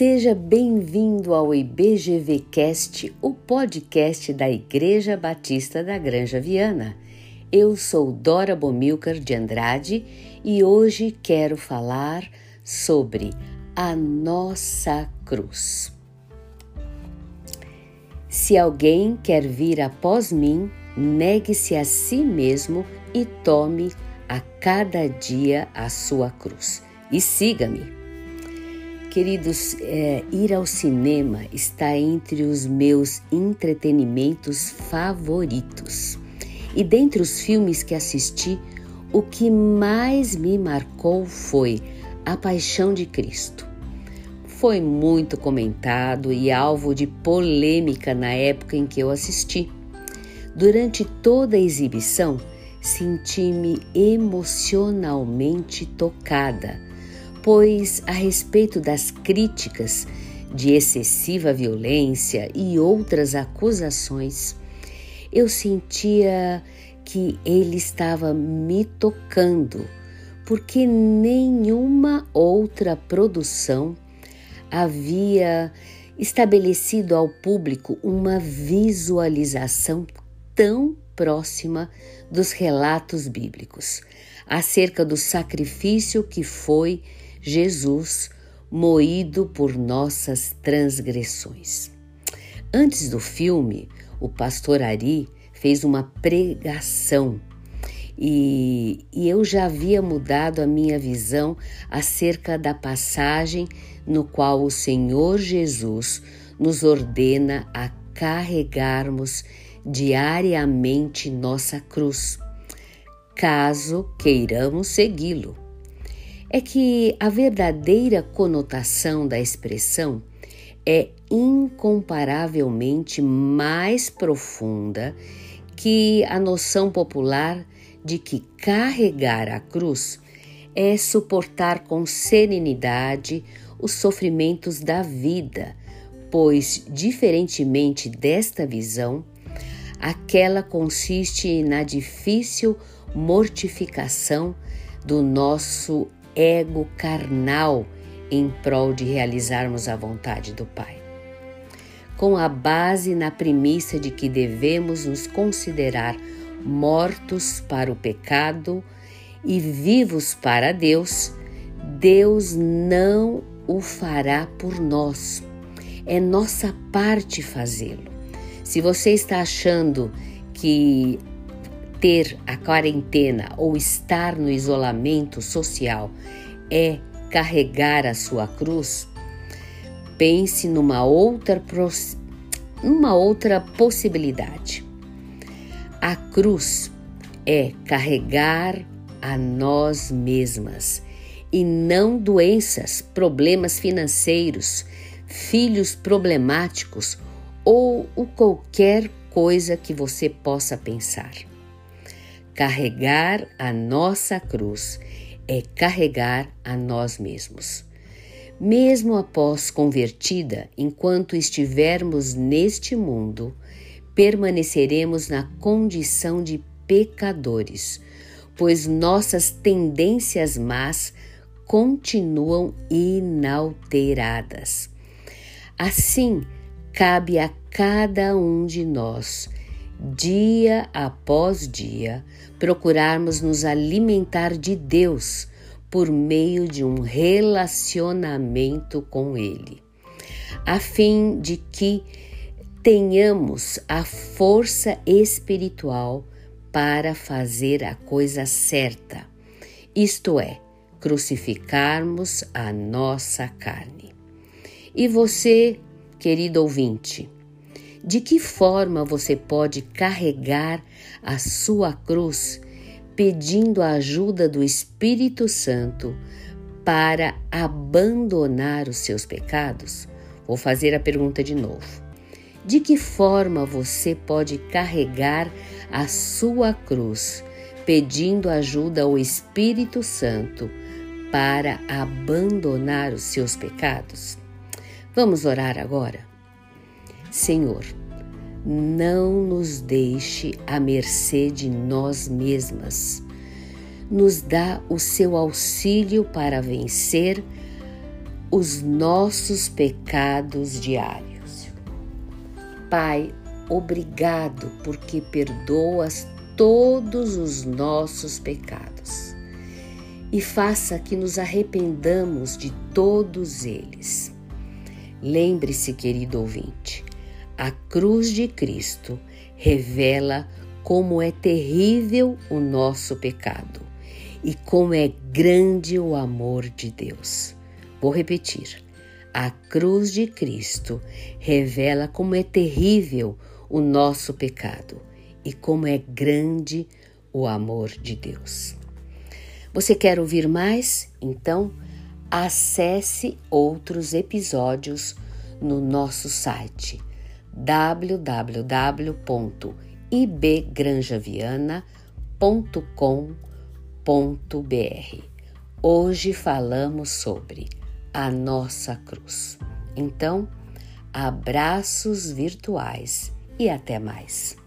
Seja bem-vindo ao IBGVcast, o podcast da Igreja Batista da Granja Viana. Eu sou Dora Bomilcar de Andrade e hoje quero falar sobre a nossa cruz. Se alguém quer vir após mim, negue-se a si mesmo e tome a cada dia a sua cruz e siga-me. Queridos, é, ir ao cinema está entre os meus entretenimentos favoritos. E dentre os filmes que assisti, o que mais me marcou foi A Paixão de Cristo. Foi muito comentado e alvo de polêmica na época em que eu assisti. Durante toda a exibição, senti-me emocionalmente tocada pois a respeito das críticas de excessiva violência e outras acusações, eu sentia que ele estava me tocando, porque nenhuma outra produção havia estabelecido ao público uma visualização tão próxima dos relatos bíblicos acerca do sacrifício que foi Jesus moído por nossas transgressões. Antes do filme, o pastor Ari fez uma pregação e, e, eu já havia mudado a minha visão acerca da passagem no qual o Senhor Jesus nos ordena a carregarmos diariamente nossa cruz, caso queiramos segui-lo é que a verdadeira conotação da expressão é incomparavelmente mais profunda que a noção popular de que carregar a cruz é suportar com serenidade os sofrimentos da vida, pois, diferentemente desta visão, aquela consiste na difícil mortificação do nosso ego carnal em prol de realizarmos a vontade do Pai. Com a base na premissa de que devemos nos considerar mortos para o pecado e vivos para Deus, Deus não o fará por nós. É nossa parte fazê-lo. Se você está achando que ter a quarentena ou estar no isolamento social é carregar a sua cruz, pense numa outra, numa outra possibilidade. A cruz é carregar a nós mesmas e não doenças, problemas financeiros, filhos problemáticos ou qualquer coisa que você possa pensar. Carregar a nossa cruz é carregar a nós mesmos. Mesmo após convertida, enquanto estivermos neste mundo, permaneceremos na condição de pecadores, pois nossas tendências más continuam inalteradas. Assim, cabe a cada um de nós dia após dia, procurarmos nos alimentar de Deus por meio de um relacionamento com Ele, a fim de que tenhamos a força espiritual para fazer a coisa certa, isto é, crucificarmos a nossa carne. E você, querido ouvinte, de que forma você pode carregar a sua cruz pedindo a ajuda do Espírito Santo para abandonar os seus pecados? Vou fazer a pergunta de novo. De que forma você pode carregar a sua cruz pedindo ajuda ao Espírito Santo para abandonar os seus pecados? Vamos orar agora? Senhor, não nos deixe à mercê de nós mesmas. Nos dá o seu auxílio para vencer os nossos pecados diários. Pai, obrigado porque perdoas todos os nossos pecados e faça que nos arrependamos de todos eles. Lembre-se, querido ouvinte, a cruz de Cristo revela como é terrível o nosso pecado e como é grande o amor de Deus. Vou repetir. A cruz de Cristo revela como é terrível o nosso pecado e como é grande o amor de Deus. Você quer ouvir mais? Então, acesse outros episódios no nosso site www.ibgranjaviana.com.br. Hoje falamos sobre a nossa cruz. Então, abraços virtuais e até mais.